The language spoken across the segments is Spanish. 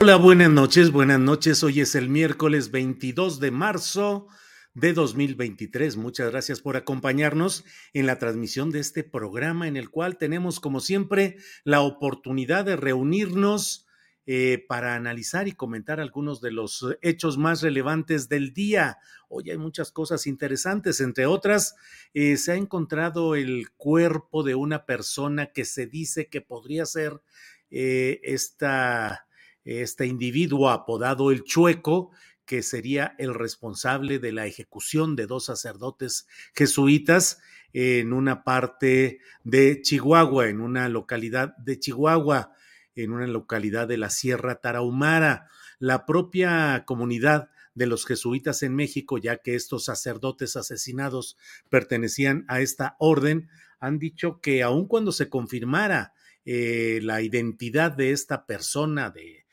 Hola, buenas noches, buenas noches. Hoy es el miércoles 22 de marzo de 2023. Muchas gracias por acompañarnos en la transmisión de este programa en el cual tenemos, como siempre, la oportunidad de reunirnos eh, para analizar y comentar algunos de los hechos más relevantes del día. Hoy hay muchas cosas interesantes, entre otras, eh, se ha encontrado el cuerpo de una persona que se dice que podría ser eh, esta, este individuo apodado el chueco, que sería el responsable de la ejecución de dos sacerdotes jesuitas en una parte de Chihuahua, en una localidad de Chihuahua, en una localidad de la Sierra Tarahumara. La propia comunidad de los jesuitas en México, ya que estos sacerdotes asesinados pertenecían a esta orden, han dicho que aun cuando se confirmara eh, la identidad de esta persona, de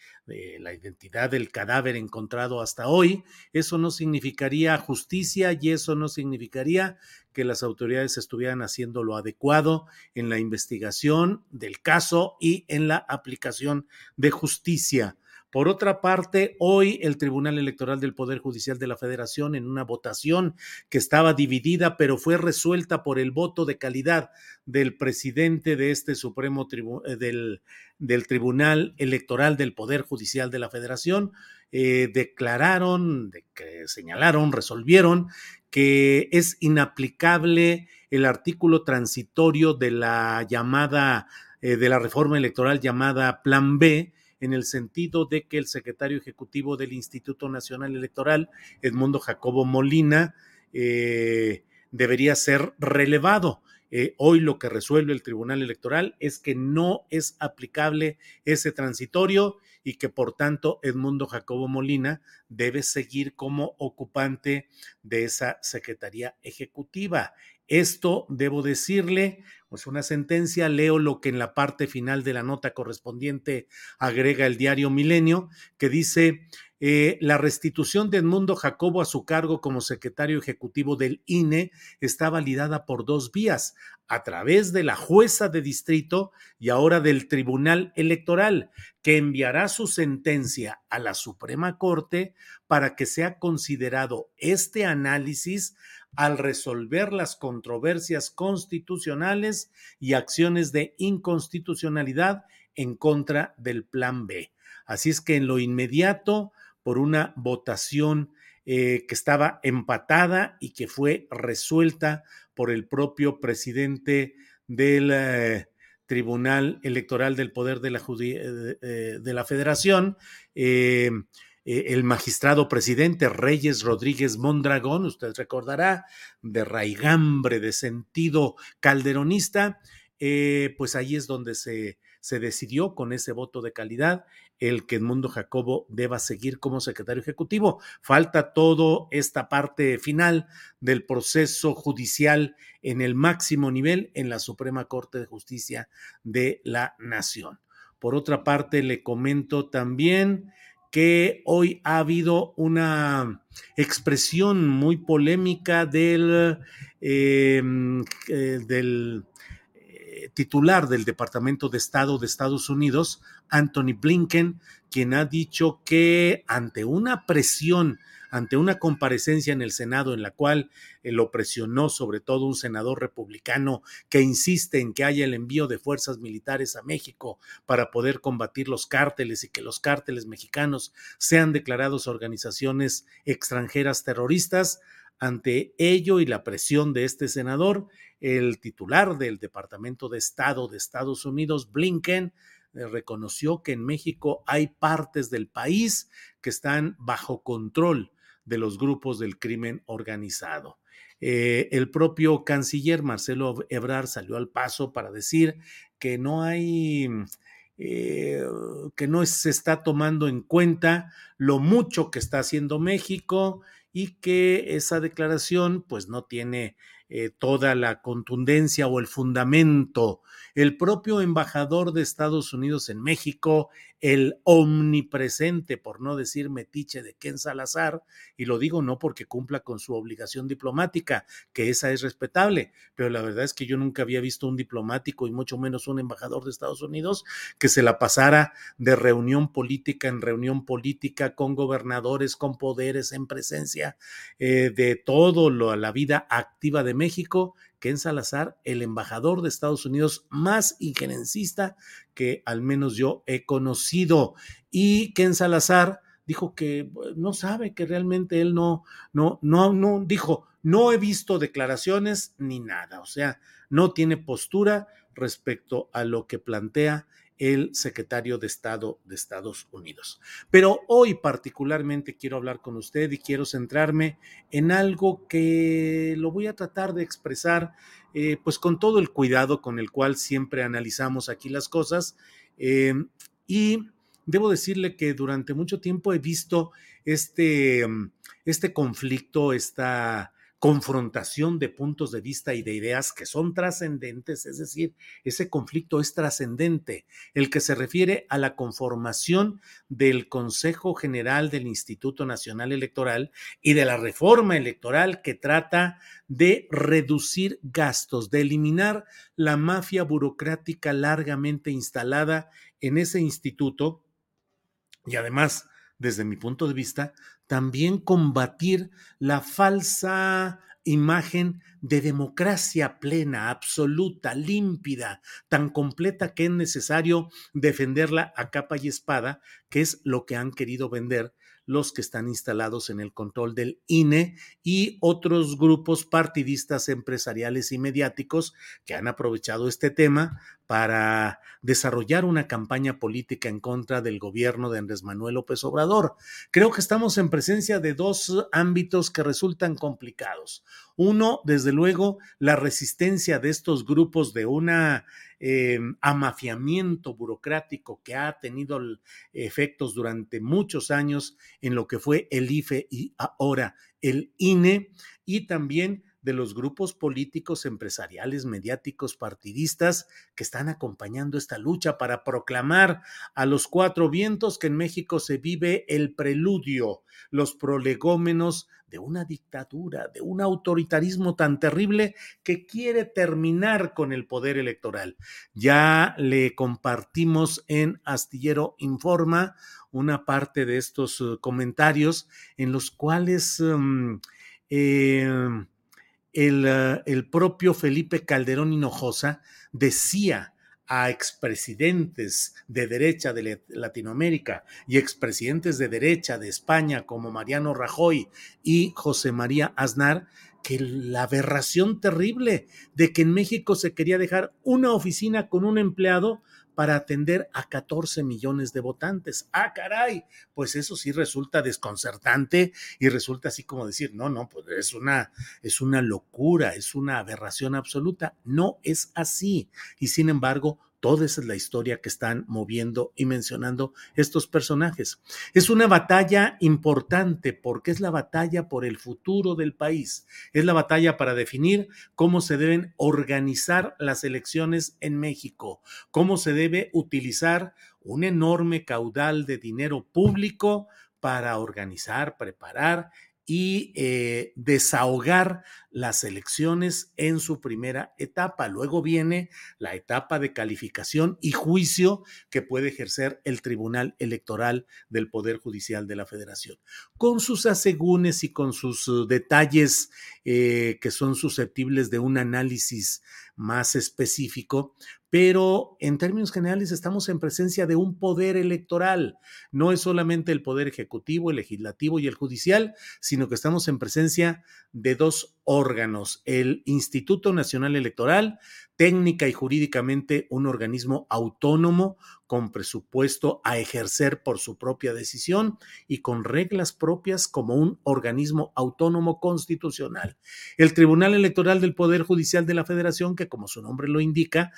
la identidad del cadáver encontrado hasta hoy, eso no significaría justicia y eso no significaría que las autoridades estuvieran haciendo lo adecuado en la investigación del caso y en la aplicación de justicia. Por otra parte, hoy el Tribunal Electoral del Poder Judicial de la Federación, en una votación que estaba dividida, pero fue resuelta por el voto de calidad del presidente de este Supremo eh, del, Tribunal Electoral del Poder Judicial de la Federación, eh, declararon, de que señalaron, resolvieron que es inaplicable el artículo transitorio de la llamada, eh, de la reforma electoral llamada Plan B, en el sentido de que el secretario ejecutivo del Instituto Nacional Electoral, Edmundo Jacobo Molina, eh, debería ser relevado. Eh, hoy lo que resuelve el Tribunal Electoral es que no es aplicable ese transitorio y que por tanto Edmundo Jacobo Molina debe seguir como ocupante de esa Secretaría Ejecutiva. Esto, debo decirle, pues una sentencia, leo lo que en la parte final de la nota correspondiente agrega el diario Milenio, que dice, eh, la restitución de Edmundo Jacobo a su cargo como secretario ejecutivo del INE está validada por dos vías, a través de la jueza de distrito y ahora del Tribunal Electoral, que enviará su sentencia a la Suprema Corte para que sea considerado este análisis al resolver las controversias constitucionales y acciones de inconstitucionalidad en contra del Plan B. Así es que en lo inmediato, por una votación eh, que estaba empatada y que fue resuelta por el propio presidente del eh, Tribunal Electoral del Poder de la, eh, de la Federación, eh, el magistrado presidente Reyes Rodríguez Mondragón, usted recordará, de raigambre, de sentido calderonista, eh, pues ahí es donde se, se decidió con ese voto de calidad el que Edmundo Jacobo deba seguir como secretario ejecutivo. Falta toda esta parte final del proceso judicial en el máximo nivel en la Suprema Corte de Justicia de la Nación. Por otra parte, le comento también que hoy ha habido una expresión muy polémica del, em, eh, del eh, titular del Departamento de Estado de Estados Unidos, Anthony Blinken, quien ha dicho que ante una presión ante una comparecencia en el Senado en la cual eh, lo presionó sobre todo un senador republicano que insiste en que haya el envío de fuerzas militares a México para poder combatir los cárteles y que los cárteles mexicanos sean declarados organizaciones extranjeras terroristas. Ante ello y la presión de este senador, el titular del Departamento de Estado de Estados Unidos, Blinken, eh, reconoció que en México hay partes del país que están bajo control de los grupos del crimen organizado. Eh, el propio canciller Marcelo Ebrard salió al paso para decir que no hay, eh, que no se está tomando en cuenta lo mucho que está haciendo México y que esa declaración pues no tiene eh, toda la contundencia o el fundamento. El propio embajador de Estados Unidos en México, el omnipresente, por no decir metiche de Ken Salazar, y lo digo no porque cumpla con su obligación diplomática, que esa es respetable, pero la verdad es que yo nunca había visto un diplomático y mucho menos un embajador de Estados Unidos que se la pasara de reunión política en reunión política con gobernadores, con poderes en presencia eh, de todo lo, la vida activa de México Ken Salazar, el embajador de Estados Unidos más injerencista que al menos yo he conocido. Y Ken Salazar dijo que no sabe, que realmente él no, no, no, no, dijo, no he visto declaraciones ni nada, o sea, no tiene postura respecto a lo que plantea el secretario de Estado de Estados Unidos. Pero hoy particularmente quiero hablar con usted y quiero centrarme en algo que lo voy a tratar de expresar eh, pues con todo el cuidado con el cual siempre analizamos aquí las cosas. Eh, y debo decirle que durante mucho tiempo he visto este, este conflicto, esta confrontación de puntos de vista y de ideas que son trascendentes, es decir, ese conflicto es trascendente, el que se refiere a la conformación del Consejo General del Instituto Nacional Electoral y de la reforma electoral que trata de reducir gastos, de eliminar la mafia burocrática largamente instalada en ese instituto. Y además desde mi punto de vista, también combatir la falsa imagen de democracia plena, absoluta, límpida, tan completa que es necesario defenderla a capa y espada, que es lo que han querido vender los que están instalados en el control del INE y otros grupos partidistas empresariales y mediáticos que han aprovechado este tema para desarrollar una campaña política en contra del gobierno de Andrés Manuel López Obrador. Creo que estamos en presencia de dos ámbitos que resultan complicados. Uno, desde luego, la resistencia de estos grupos de una eh, amafiamiento burocrático que ha tenido efectos durante muchos años en lo que fue el IFE y ahora el INE, y también de los grupos políticos, empresariales, mediáticos, partidistas que están acompañando esta lucha para proclamar a los cuatro vientos que en México se vive el preludio, los prolegómenos de una dictadura, de un autoritarismo tan terrible que quiere terminar con el poder electoral. Ya le compartimos en Astillero Informa una parte de estos eh, comentarios en los cuales eh, el, propio Felipe Calderón Hinojosa decía a expresidentes de derecha de Latinoamérica y expresidentes de derecha de España como Mariano Rajoy y José María Aznar que la aberración terrible de que en México se quería dejar una oficina con un empleado para atender a 14 millones de votantes. Ah, caray, pues eso sí resulta desconcertante y resulta así como decir, no, no, pues es una, es una locura, es una aberración absoluta. No es así. Y sin embargo, Toda esa es la historia que están moviendo y mencionando estos personajes. Es una batalla importante porque es la batalla por el futuro del país. Es la batalla para definir cómo se deben organizar las elecciones en México, cómo se debe utilizar un enorme caudal de dinero público para organizar, preparar y eh, desahogar las elecciones en su primera etapa. Luego viene la etapa de calificación y juicio que puede ejercer el Tribunal Electoral del Poder Judicial de la Federación, con sus asegúnes y con sus uh, detalles eh, que son susceptibles de un análisis más específico, pero en términos generales estamos en presencia de un poder electoral. No es solamente el poder ejecutivo, el legislativo y el judicial, sino que estamos en presencia de dos órganos, el Instituto Nacional Electoral, técnica y jurídicamente un organismo autónomo con presupuesto a ejercer por su propia decisión y con reglas propias como un organismo autónomo constitucional. El Tribunal Electoral del Poder Judicial de la Federación, que como su nombre lo indica,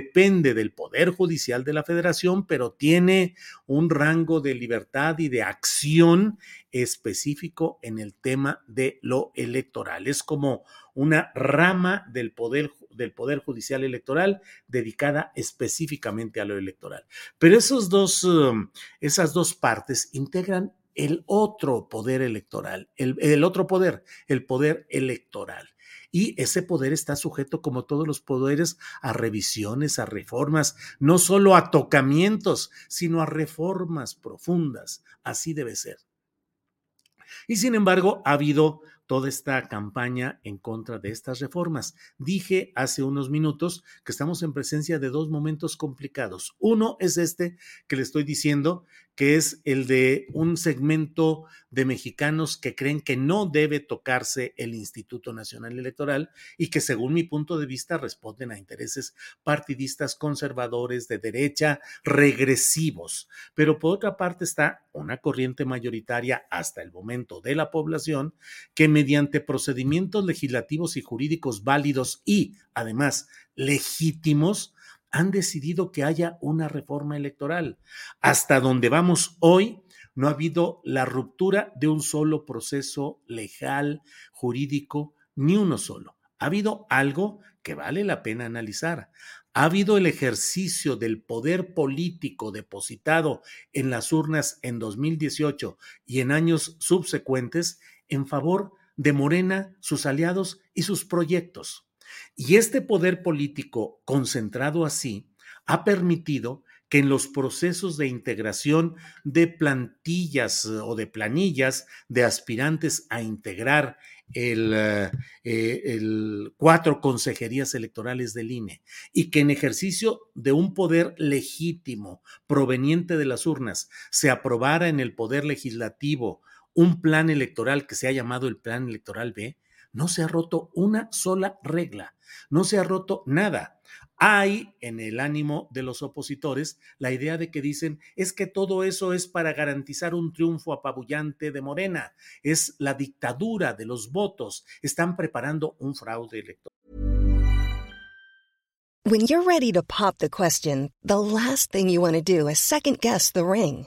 depende del Poder Judicial de la Federación, pero tiene un rango de libertad y de acción específico en el tema de lo electoral. Es como una rama del poder, del poder judicial electoral dedicada específicamente a lo electoral. Pero esos dos, um, esas dos partes integran el otro poder electoral, el, el otro poder, el poder electoral. Y ese poder está sujeto, como todos los poderes, a revisiones, a reformas, no solo a tocamientos, sino a reformas profundas. Así debe ser. Y sin embargo, ha habido toda esta campaña en contra de estas reformas. Dije hace unos minutos que estamos en presencia de dos momentos complicados. Uno es este que le estoy diciendo, que es el de un segmento de mexicanos que creen que no debe tocarse el Instituto Nacional Electoral y que según mi punto de vista responden a intereses partidistas conservadores de derecha regresivos. Pero por otra parte está una corriente mayoritaria hasta el momento de la población que mediante procedimientos legislativos y jurídicos válidos y además legítimos han decidido que haya una reforma electoral. Hasta donde vamos hoy, no ha habido la ruptura de un solo proceso legal, jurídico, ni uno solo. Ha habido algo que vale la pena analizar. Ha habido el ejercicio del poder político depositado en las urnas en 2018 y en años subsecuentes en favor de Morena, sus aliados y sus proyectos. Y este poder político concentrado así ha permitido que en los procesos de integración de plantillas eh, o de planillas de aspirantes a integrar el, eh, eh, el, cuatro consejerías electorales del INE y que en ejercicio de un poder legítimo proveniente de las urnas se aprobara en el poder legislativo un plan electoral que se ha llamado el Plan Electoral B, no se ha roto una sola regla, no se ha roto nada. Hay en el ánimo de los opositores la idea de que dicen es que todo eso es para garantizar un triunfo apabullante de Morena, es la dictadura de los votos, están preparando un fraude electoral. When you're ready to pop the question, the last thing you want to do is second guess the ring.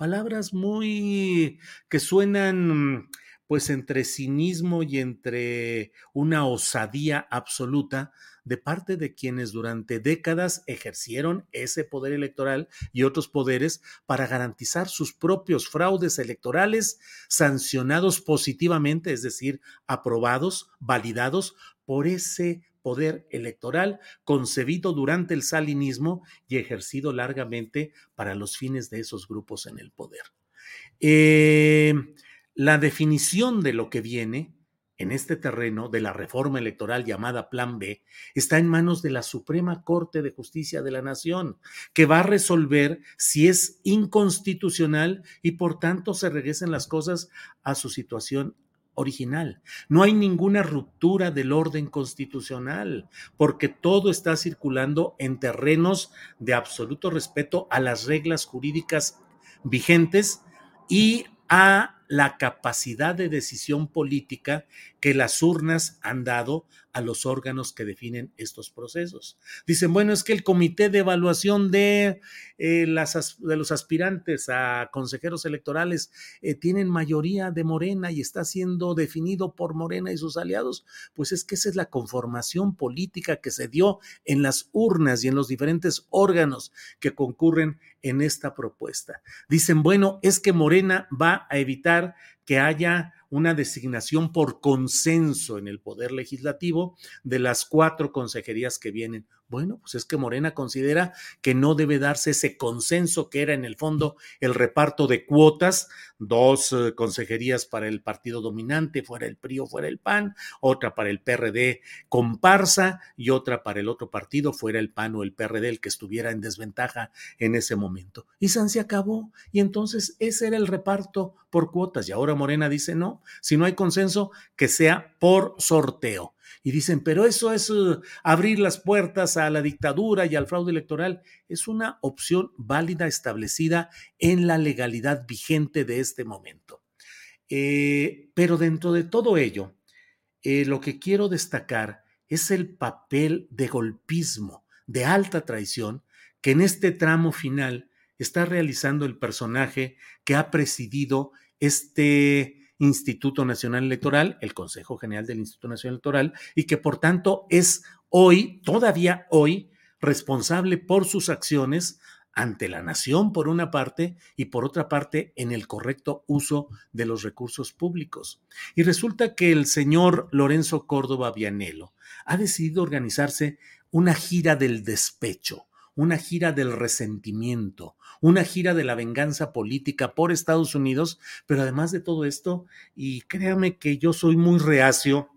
Palabras muy... que suenan pues entre cinismo y entre una osadía absoluta de parte de quienes durante décadas ejercieron ese poder electoral y otros poderes para garantizar sus propios fraudes electorales sancionados positivamente, es decir, aprobados, validados por ese poder electoral concebido durante el salinismo y ejercido largamente para los fines de esos grupos en el poder. Eh, la definición de lo que viene en este terreno de la reforma electoral llamada Plan B está en manos de la Suprema Corte de Justicia de la Nación, que va a resolver si es inconstitucional y por tanto se regresen las cosas a su situación original. No hay ninguna ruptura del orden constitucional, porque todo está circulando en terrenos de absoluto respeto a las reglas jurídicas vigentes y a la capacidad de decisión política que las urnas han dado a los órganos que definen estos procesos. Dicen, bueno, es que el comité de evaluación de, eh, las, de los aspirantes a consejeros electorales eh, tienen mayoría de Morena y está siendo definido por Morena y sus aliados. Pues es que esa es la conformación política que se dio en las urnas y en los diferentes órganos que concurren en esta propuesta. Dicen, bueno, es que Morena va a evitar que haya una designación por consenso en el Poder Legislativo de las cuatro consejerías que vienen. Bueno, pues es que Morena considera que no debe darse ese consenso que era en el fondo el reparto de cuotas, dos eh, consejerías para el partido dominante, fuera el PRI o fuera el PAN, otra para el PRD comparsa y otra para el otro partido, fuera el PAN o el PRD, el que estuviera en desventaja en ese momento. Y San se acabó. Y entonces ese era el reparto por cuotas. Y ahora Morena dice no, si no hay consenso, que sea por sorteo y dicen, pero eso es eh, abrir las puertas a la dictadura y al fraude electoral. Es una opción válida establecida en la legalidad vigente de este momento. Eh, pero dentro de todo ello, eh, lo que quiero destacar es el papel de golpismo, de alta traición, que en este tramo final está realizando el personaje que ha presidido este Instituto Nacional Electoral, el Consejo General del Instituto Nacional Electoral, y que por tanto es hoy, todavía hoy, responsable por sus acciones ante la nación por una parte y por otra parte en el correcto uso de los recursos públicos. Y resulta que el señor Lorenzo Córdoba Vianelo ha decidido organizarse una gira del despecho una gira del resentimiento, una gira de la venganza política por Estados Unidos, pero además de todo esto, y créame que yo soy muy reacio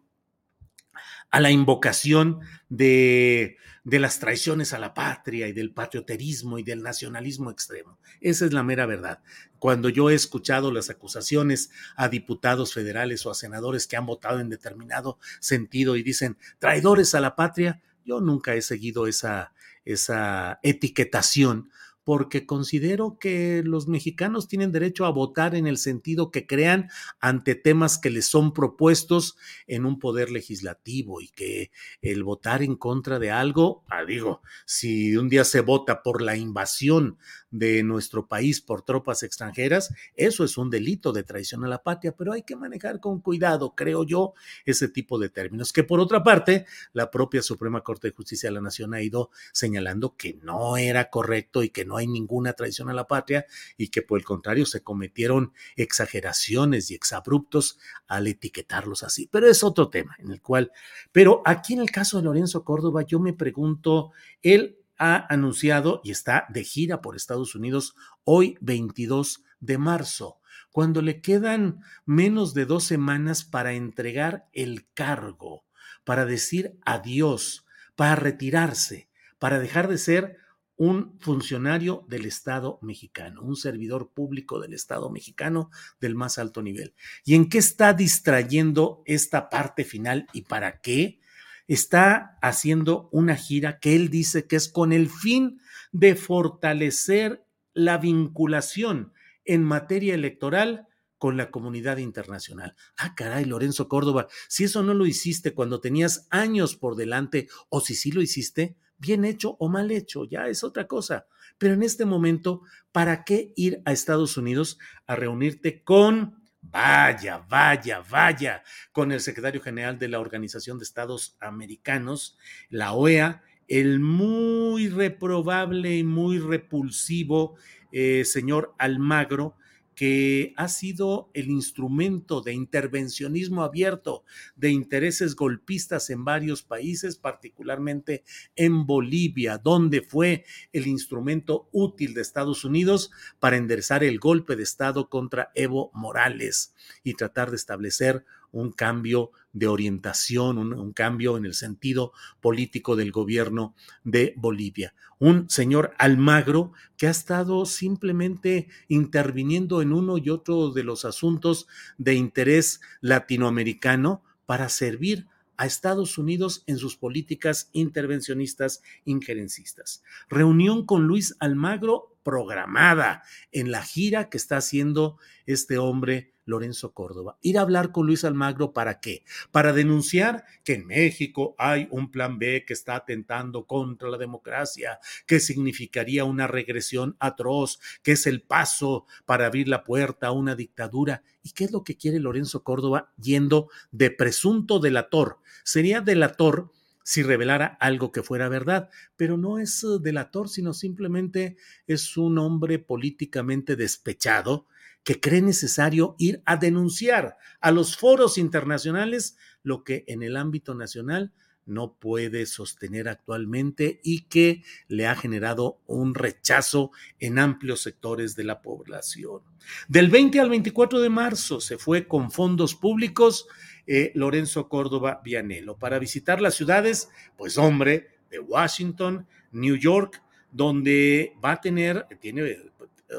a la invocación de, de, las traiciones a la patria y del patrioterismo y del nacionalismo extremo. Esa es la mera verdad. Cuando yo he escuchado las acusaciones a diputados federales o a senadores que han votado en determinado sentido y dicen traidores a la patria, yo nunca he seguido esa, esa etiquetación porque considero que los mexicanos tienen derecho a votar en el sentido que crean ante temas que les son propuestos en un poder legislativo y que el votar en contra de algo, ah, digo, si un día se vota por la invasión de nuestro país por tropas extranjeras, eso es un delito de traición a la patria, pero hay que manejar con cuidado, creo yo, ese tipo de términos, que por otra parte, la propia Suprema Corte de Justicia de la Nación ha ido señalando que no era correcto y que no hay ninguna traición a la patria y que por el contrario se cometieron exageraciones y exabruptos al etiquetarlos así. Pero es otro tema en el cual, pero aquí en el caso de Lorenzo Córdoba, yo me pregunto, él ha anunciado y está de gira por Estados Unidos hoy 22 de marzo, cuando le quedan menos de dos semanas para entregar el cargo, para decir adiós, para retirarse, para dejar de ser un funcionario del Estado mexicano, un servidor público del Estado mexicano del más alto nivel. ¿Y en qué está distrayendo esta parte final y para qué? Está haciendo una gira que él dice que es con el fin de fortalecer la vinculación en materia electoral con la comunidad internacional. Ah, caray, Lorenzo Córdoba, si eso no lo hiciste cuando tenías años por delante o si sí lo hiciste, bien hecho o mal hecho, ya es otra cosa. Pero en este momento, ¿para qué ir a Estados Unidos a reunirte con, vaya, vaya, vaya, con el secretario general de la Organización de Estados Americanos, la OEA, el muy reprobable y muy repulsivo eh, señor Almagro, que ha sido el instrumento de intervencionismo abierto de intereses golpistas en varios países, particularmente en Bolivia, donde fue el instrumento útil de Estados Unidos para enderezar el golpe de Estado contra Evo Morales y tratar de establecer un cambio de orientación, un, cambio en el sentido político del gobierno de Bolivia. Un señor Almagro que ha estado simplemente interviniendo en uno y otro de los asuntos de interés latinoamericano para servir a Estados Unidos en sus políticas intervencionistas injerencistas. Reunión con Luis Almagro programada en la gira que está haciendo este hombre Lorenzo Córdoba. Ir a hablar con Luis Almagro para qué? Para denunciar que en México hay un plan B que está atentando contra la democracia, que significaría una regresión atroz, que es el paso para abrir la puerta a una dictadura. ¿Y qué es lo que quiere Lorenzo Córdoba yendo de presunto delator? Sería delator si revelara algo que fuera verdad, pero no es eh, delator, sino simplemente es un hombre políticamente despechado que cree necesario ir a denunciar a los foros internacionales lo que en el ámbito nacional no puede sostener actualmente y que le ha generado un rechazo en amplios sectores de la población. Del 20 al 24 de marzo se fue con fondos públicos eh, Lorenzo Córdoba Vianelo para visitar las ciudades, pues hombre, de Washington, New York, donde va a tener, tiene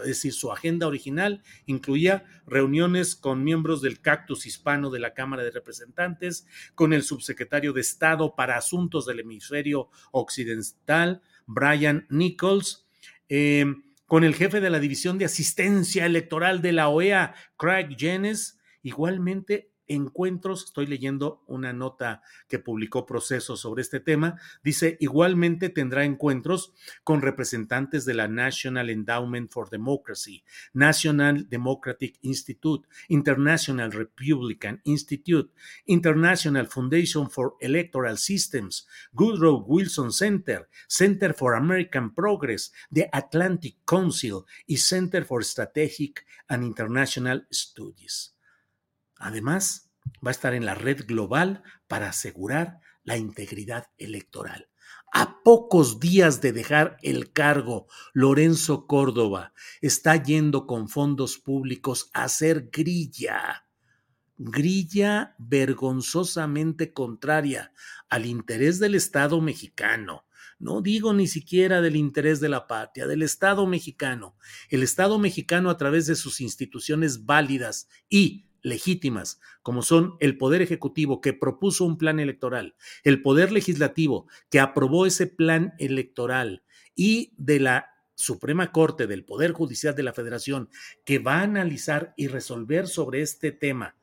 es decir, su agenda original incluía reuniones con miembros del cactus hispano de la Cámara de Representantes, con el subsecretario de Estado para Asuntos del Hemisferio Occidental, Brian Nichols, em, con el jefe de la División de Asistencia Electoral de la OEA, Craig Jennes, igualmente encuentros, estoy leyendo una nota que publicó Proceso sobre este tema, dice, igualmente tendrá encuentros con representantes de la National Endowment for Democracy, National Democratic Institute, International Republican Institute, International Foundation for Electoral Systems, Goodrow Wilson Center, Center for American Progress, the Atlantic Council y Center for Strategic and International Studies. Además, va a estar en la red global para asegurar la integridad electoral. A pocos días de dejar el cargo, Lorenzo Córdoba está yendo con fondos públicos a hacer grilla, grilla vergonzosamente contraria al interés del Estado mexicano. No digo ni siquiera del interés de la patria, del Estado mexicano. El Estado mexicano a través de sus instituciones válidas y legítimas, como son el Poder Ejecutivo que propuso un plan electoral, el Poder Legislativo que aprobó ese plan electoral y de la Suprema Corte del Poder Judicial de la Federación que va a analizar y resolver sobre este tema.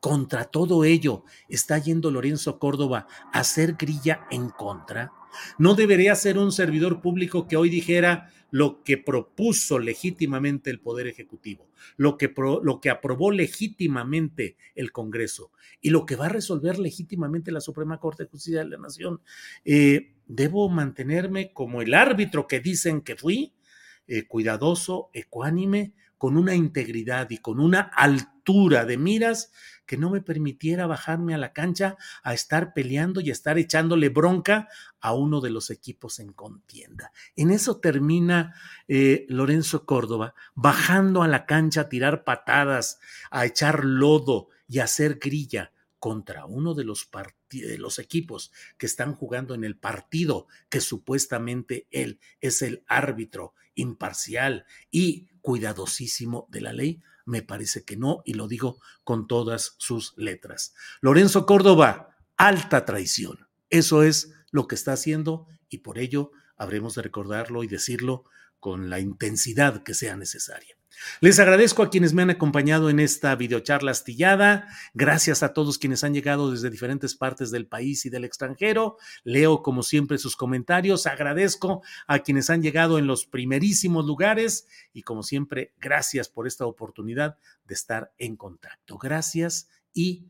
Contra todo ello, ¿está yendo Lorenzo Córdoba a hacer grilla en contra? ¿No debería ser un servidor público que hoy dijera lo que propuso legítimamente el Poder Ejecutivo, lo que, lo que aprobó legítimamente el Congreso y lo que va a resolver legítimamente la Suprema Corte de Justicia de la Nación? Eh, ¿Debo mantenerme como el árbitro que dicen que fui? Eh, cuidadoso, ecuánime, con una integridad y con una altura de miras que no me permitiera bajarme a la cancha a estar peleando y a estar echándole bronca a uno de los equipos en contienda. En eso termina eh, Lorenzo Córdoba bajando a la cancha a tirar patadas, a echar lodo y a hacer grilla contra uno de los, de los equipos que están jugando en el partido que supuestamente él es el árbitro imparcial y cuidadosísimo de la ley? Me parece que no, y lo digo con todas sus letras. Lorenzo Córdoba, alta traición. Eso es lo que está haciendo y por ello habremos de recordarlo y decirlo con la intensidad que sea necesaria. Les agradezco a quienes me han acompañado en esta videocharla astillada. Gracias a todos quienes han llegado desde diferentes partes del país y del extranjero. Leo como siempre sus comentarios. Agradezco a quienes han llegado en los primerísimos lugares y como siempre, gracias por esta oportunidad de estar en contacto. Gracias y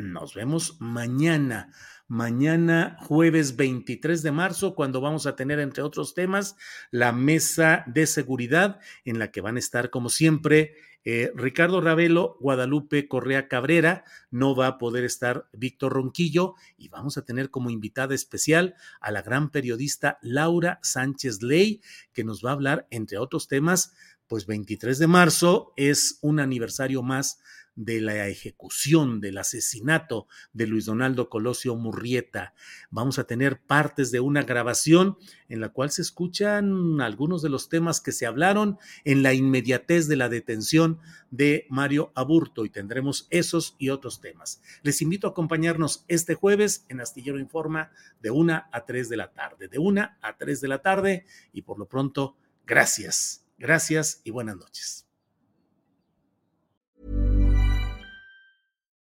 nos vemos mañana. Mañana jueves 23 de marzo, cuando vamos a tener, entre otros temas, la mesa de seguridad en la que van a estar, como siempre, eh, Ricardo Ravelo, Guadalupe Correa Cabrera, no va a poder estar Víctor Ronquillo. Y vamos a tener como invitada especial a la gran periodista Laura Sánchez Ley, que nos va a hablar, entre otros temas, pues 23 de marzo es un aniversario más de la ejecución, del asesinato de Luis Donaldo Colosio Murrieta. Vamos a tener partes de una grabación en la cual se escuchan algunos de los temas que se hablaron en la inmediatez de la detención de Mario Aburto y tendremos esos y otros temas. Les invito a acompañarnos este jueves en Astillero Informa de una a 3 de la tarde, de una a 3 de la tarde y por lo pronto, gracias, gracias y buenas noches.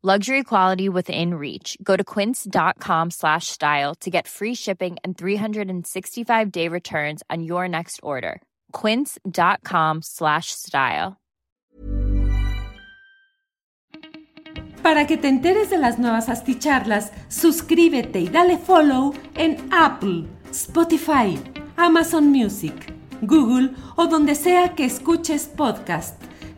Luxury quality within reach. Go to quince.com slash style to get free shipping and 365 day returns on your next order. Quince.com slash style. Para que te enteres de las nuevas asticharlas, suscríbete y dale follow en Apple, Spotify, Amazon Music, Google o donde sea que escuches podcast.